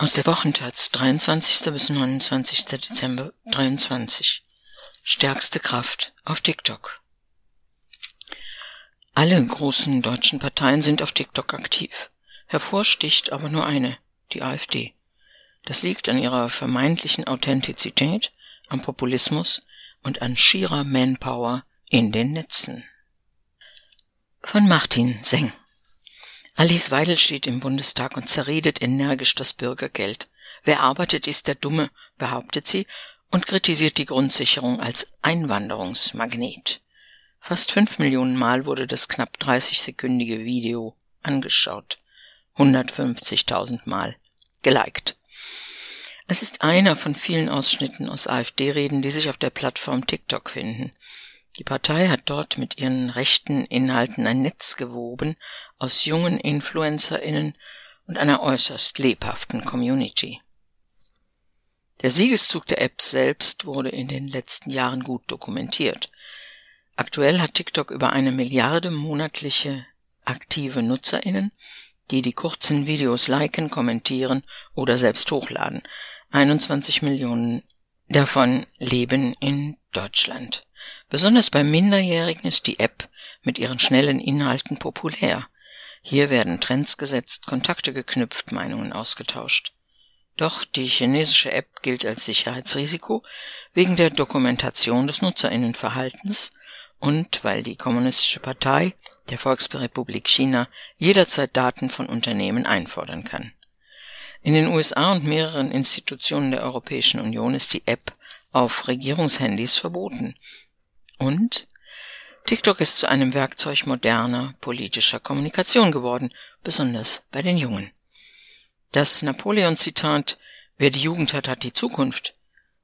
Aus der Wochentaz, 23. bis 29. Dezember 23. Stärkste Kraft auf TikTok. Alle großen deutschen Parteien sind auf TikTok aktiv. Hervorsticht aber nur eine, die AfD. Das liegt an ihrer vermeintlichen Authentizität, am Populismus und an schierer Manpower in den Netzen. Von Martin Seng Alice Weidel steht im Bundestag und zerredet energisch das Bürgergeld. Wer arbeitet, ist der Dumme, behauptet sie und kritisiert die Grundsicherung als Einwanderungsmagnet. Fast fünf Millionen Mal wurde das knapp 30-sekündige Video angeschaut. 150.000 Mal geliked. Es ist einer von vielen Ausschnitten aus AfD-Reden, die sich auf der Plattform TikTok finden. Die Partei hat dort mit ihren rechten Inhalten ein Netz gewoben aus jungen InfluencerInnen und einer äußerst lebhaften Community. Der Siegeszug der App selbst wurde in den letzten Jahren gut dokumentiert. Aktuell hat TikTok über eine Milliarde monatliche aktive NutzerInnen, die die kurzen Videos liken, kommentieren oder selbst hochladen. 21 Millionen davon leben in Deutschland. Besonders bei Minderjährigen ist die App mit ihren schnellen Inhalten populär. Hier werden Trends gesetzt, Kontakte geknüpft, Meinungen ausgetauscht. Doch die chinesische App gilt als Sicherheitsrisiko wegen der Dokumentation des Nutzerinnenverhaltens und weil die Kommunistische Partei der Volksrepublik China jederzeit Daten von Unternehmen einfordern kann. In den USA und mehreren Institutionen der Europäischen Union ist die App auf Regierungshandys verboten. Und TikTok ist zu einem Werkzeug moderner politischer Kommunikation geworden, besonders bei den Jungen. Das Napoleon-Zitat Wer die Jugend hat, hat die Zukunft,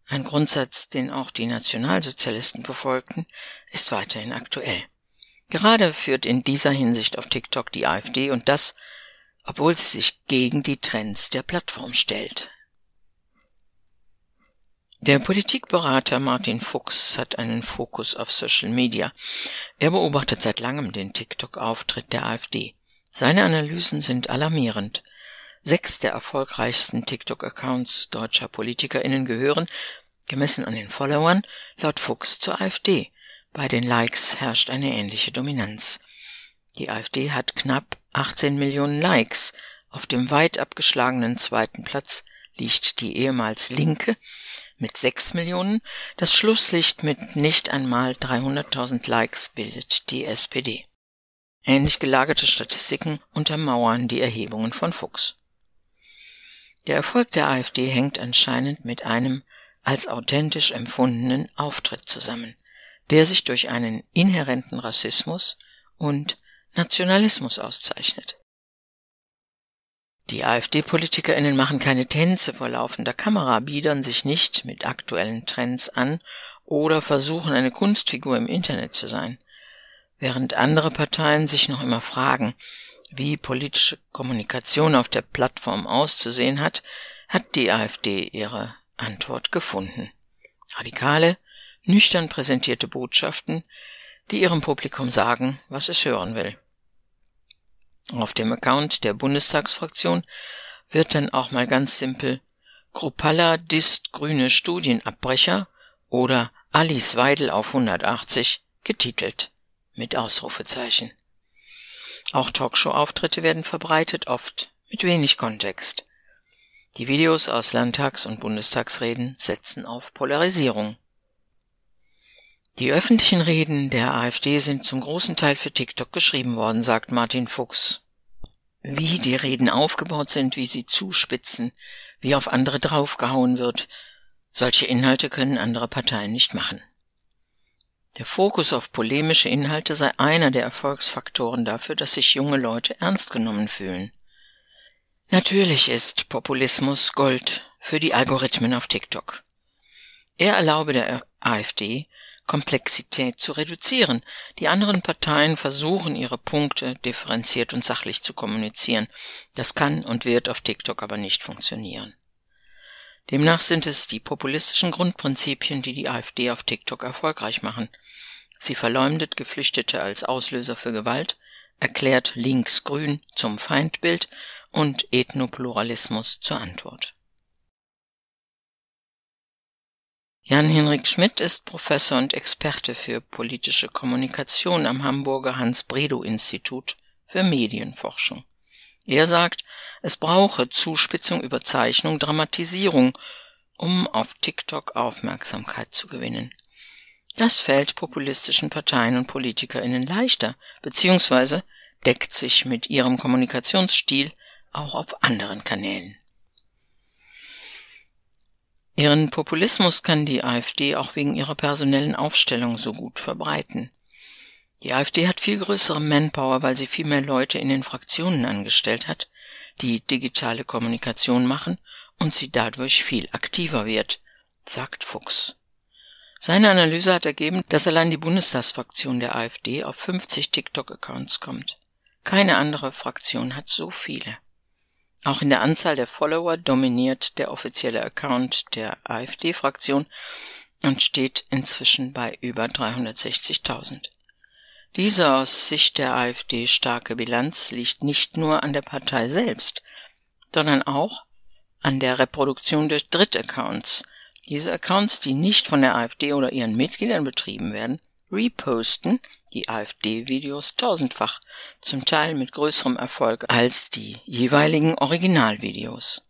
ein Grundsatz, den auch die Nationalsozialisten befolgten, ist weiterhin aktuell. Gerade führt in dieser Hinsicht auf TikTok die AfD und das, obwohl sie sich gegen die Trends der Plattform stellt. Der Politikberater Martin Fuchs hat einen Fokus auf Social Media. Er beobachtet seit langem den TikTok-Auftritt der AfD. Seine Analysen sind alarmierend. Sechs der erfolgreichsten TikTok-Accounts deutscher PolitikerInnen gehören, gemessen an den Followern, laut Fuchs zur AfD. Bei den Likes herrscht eine ähnliche Dominanz. Die AfD hat knapp 18 Millionen Likes. Auf dem weit abgeschlagenen zweiten Platz liegt die ehemals Linke mit 6 Millionen. Das Schlusslicht mit nicht einmal 300.000 Likes bildet die SPD. Ähnlich gelagerte Statistiken untermauern die Erhebungen von Fuchs. Der Erfolg der AfD hängt anscheinend mit einem als authentisch empfundenen Auftritt zusammen, der sich durch einen inhärenten Rassismus und Nationalismus auszeichnet. Die AfD-PolitikerInnen machen keine Tänze vor laufender Kamera, biedern sich nicht mit aktuellen Trends an oder versuchen eine Kunstfigur im Internet zu sein. Während andere Parteien sich noch immer fragen, wie politische Kommunikation auf der Plattform auszusehen hat, hat die AfD ihre Antwort gefunden. Radikale, nüchtern präsentierte Botschaften, die ihrem Publikum sagen, was es hören will. Auf dem Account der Bundestagsfraktion wird dann auch mal ganz simpel Kruppalla disst grüne Studienabbrecher oder Alice Weidel auf 180 getitelt mit Ausrufezeichen. Auch Talkshow-Auftritte werden verbreitet, oft mit wenig Kontext. Die Videos aus Landtags- und Bundestagsreden setzen auf Polarisierung. Die öffentlichen Reden der AfD sind zum großen Teil für TikTok geschrieben worden, sagt Martin Fuchs. Wie die Reden aufgebaut sind, wie sie zuspitzen, wie auf andere draufgehauen wird, solche Inhalte können andere Parteien nicht machen. Der Fokus auf polemische Inhalte sei einer der Erfolgsfaktoren dafür, dass sich junge Leute ernst genommen fühlen. Natürlich ist Populismus Gold für die Algorithmen auf TikTok. Er erlaube der AfD, Komplexität zu reduzieren. Die anderen Parteien versuchen, ihre Punkte differenziert und sachlich zu kommunizieren. Das kann und wird auf TikTok aber nicht funktionieren. Demnach sind es die populistischen Grundprinzipien, die die AfD auf TikTok erfolgreich machen. Sie verleumdet Geflüchtete als Auslöser für Gewalt, erklärt links-grün zum Feindbild und Ethnopluralismus zur Antwort. Jan-Henrik Schmidt ist Professor und Experte für politische Kommunikation am Hamburger Hans-Bredow-Institut für Medienforschung. Er sagt, es brauche Zuspitzung, Überzeichnung, Dramatisierung, um auf TikTok Aufmerksamkeit zu gewinnen. Das fällt populistischen Parteien und PolitikerInnen leichter, beziehungsweise deckt sich mit ihrem Kommunikationsstil auch auf anderen Kanälen. Ihren Populismus kann die AfD auch wegen ihrer personellen Aufstellung so gut verbreiten. Die AfD hat viel größere Manpower, weil sie viel mehr Leute in den Fraktionen angestellt hat, die digitale Kommunikation machen und sie dadurch viel aktiver wird, sagt Fuchs. Seine Analyse hat ergeben, dass allein die Bundestagsfraktion der AfD auf 50 TikTok-Accounts kommt. Keine andere Fraktion hat so viele. Auch in der Anzahl der Follower dominiert der offizielle Account der AfD-Fraktion und steht inzwischen bei über 360.000. Diese aus Sicht der AfD starke Bilanz liegt nicht nur an der Partei selbst, sondern auch an der Reproduktion durch Drittaccounts. Diese Accounts, die nicht von der AfD oder ihren Mitgliedern betrieben werden, reposten die AfD-Videos tausendfach, zum Teil mit größerem Erfolg als die jeweiligen Originalvideos.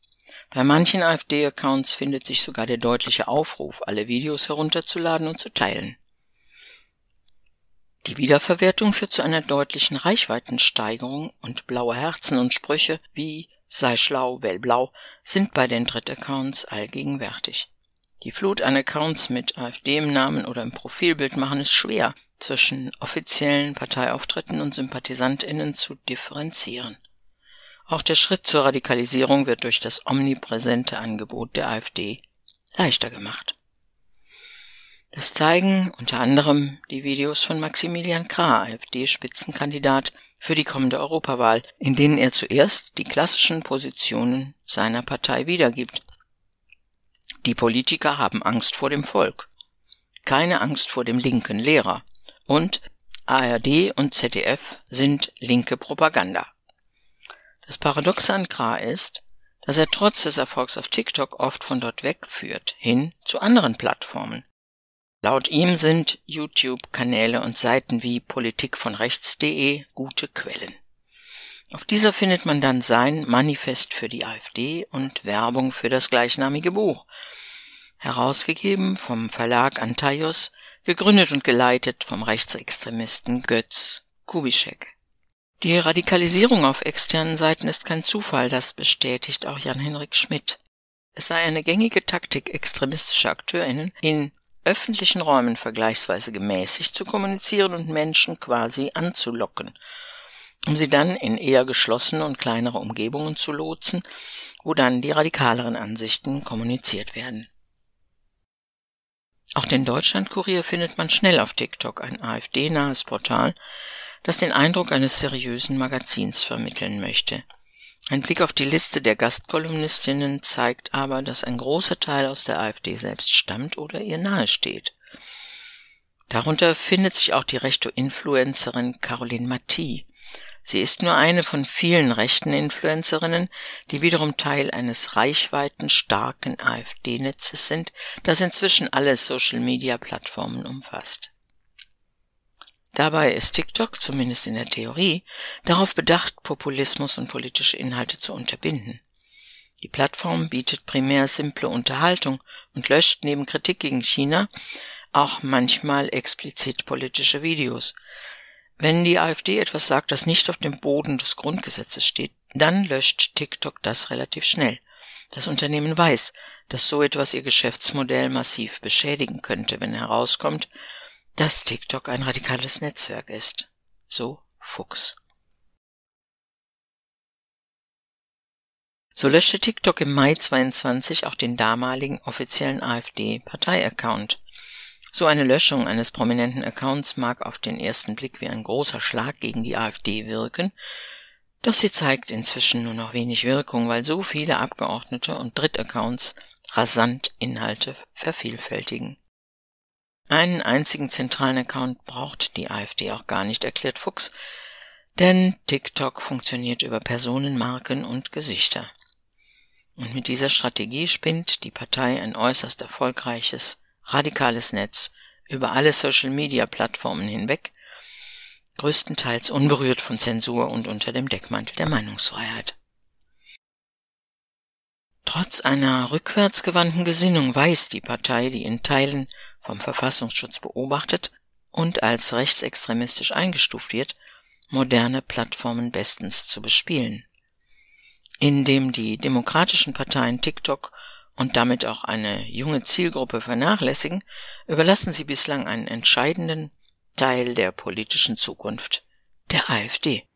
Bei manchen AfD-Accounts findet sich sogar der deutliche Aufruf, alle Videos herunterzuladen und zu teilen. Die Wiederverwertung führt zu einer deutlichen Reichweitensteigerung und blaue Herzen und Sprüche wie sei schlau, wähl blau sind bei den Drittaccounts allgegenwärtig. Die Flut an Accounts mit AfD im Namen oder im Profilbild machen es schwer, zwischen offiziellen Parteiauftritten und Sympathisantinnen zu differenzieren. Auch der Schritt zur Radikalisierung wird durch das omnipräsente Angebot der AfD leichter gemacht. Das zeigen unter anderem die Videos von Maximilian Krah, AfD-Spitzenkandidat für die kommende Europawahl, in denen er zuerst die klassischen Positionen seiner Partei wiedergibt. Die Politiker haben Angst vor dem Volk, keine Angst vor dem linken Lehrer und ARD und ZDF sind linke Propaganda. Das Paradoxe an Krah ist, dass er trotz des Erfolgs auf TikTok oft von dort wegführt, hin zu anderen Plattformen. Laut ihm sind YouTube-Kanäle und Seiten wie politikvonrechts.de gute Quellen. Auf dieser findet man dann sein Manifest für die AfD und Werbung für das gleichnamige Buch, herausgegeben vom Verlag Antaios gegründet und geleitet vom Rechtsextremisten Götz Kubitschek. Die Radikalisierung auf externen Seiten ist kein Zufall, das bestätigt auch Jan-Henrik Schmidt. Es sei eine gängige Taktik extremistischer AkteurInnen, in öffentlichen Räumen vergleichsweise gemäßigt zu kommunizieren und Menschen quasi anzulocken, um sie dann in eher geschlossene und kleinere Umgebungen zu lotsen, wo dann die radikaleren Ansichten kommuniziert werden. Auch den Deutschlandkurier findet man schnell auf TikTok, ein AfD-nahes Portal, das den Eindruck eines seriösen Magazins vermitteln möchte. Ein Blick auf die Liste der Gastkolumnistinnen zeigt aber, dass ein großer Teil aus der AfD selbst stammt oder ihr nahesteht. Darunter findet sich auch die Recho-Influencerin Caroline Mathie, Sie ist nur eine von vielen rechten Influencerinnen, die wiederum Teil eines reichweitenstarken AfD-Netzes sind, das inzwischen alle Social-Media-Plattformen umfasst. Dabei ist TikTok, zumindest in der Theorie, darauf bedacht, Populismus und politische Inhalte zu unterbinden. Die Plattform bietet primär simple Unterhaltung und löscht neben Kritik gegen China auch manchmal explizit politische Videos, wenn die AfD etwas sagt, das nicht auf dem Boden des Grundgesetzes steht, dann löscht TikTok das relativ schnell. Das Unternehmen weiß, dass so etwas ihr Geschäftsmodell massiv beschädigen könnte, wenn herauskommt, dass TikTok ein radikales Netzwerk ist. So Fuchs. So löschte TikTok im Mai 22 auch den damaligen offiziellen AfD-Partei-Account. So eine Löschung eines prominenten Accounts mag auf den ersten Blick wie ein großer Schlag gegen die AfD wirken, doch sie zeigt inzwischen nur noch wenig Wirkung, weil so viele Abgeordnete und Drittaccounts rasant Inhalte vervielfältigen. Einen einzigen zentralen Account braucht die AfD auch gar nicht, erklärt Fuchs, Denn TikTok funktioniert über Personenmarken und Gesichter. Und mit dieser Strategie spinnt die Partei ein äußerst erfolgreiches, radikales Netz über alle Social-Media-Plattformen hinweg, größtenteils unberührt von Zensur und unter dem Deckmantel der Meinungsfreiheit. Trotz einer rückwärtsgewandten Gesinnung weiß die Partei, die in Teilen vom Verfassungsschutz beobachtet und als rechtsextremistisch eingestuft wird, moderne Plattformen bestens zu bespielen. Indem die demokratischen Parteien TikTok und damit auch eine junge Zielgruppe vernachlässigen, überlassen sie bislang einen entscheidenden Teil der politischen Zukunft der AfD.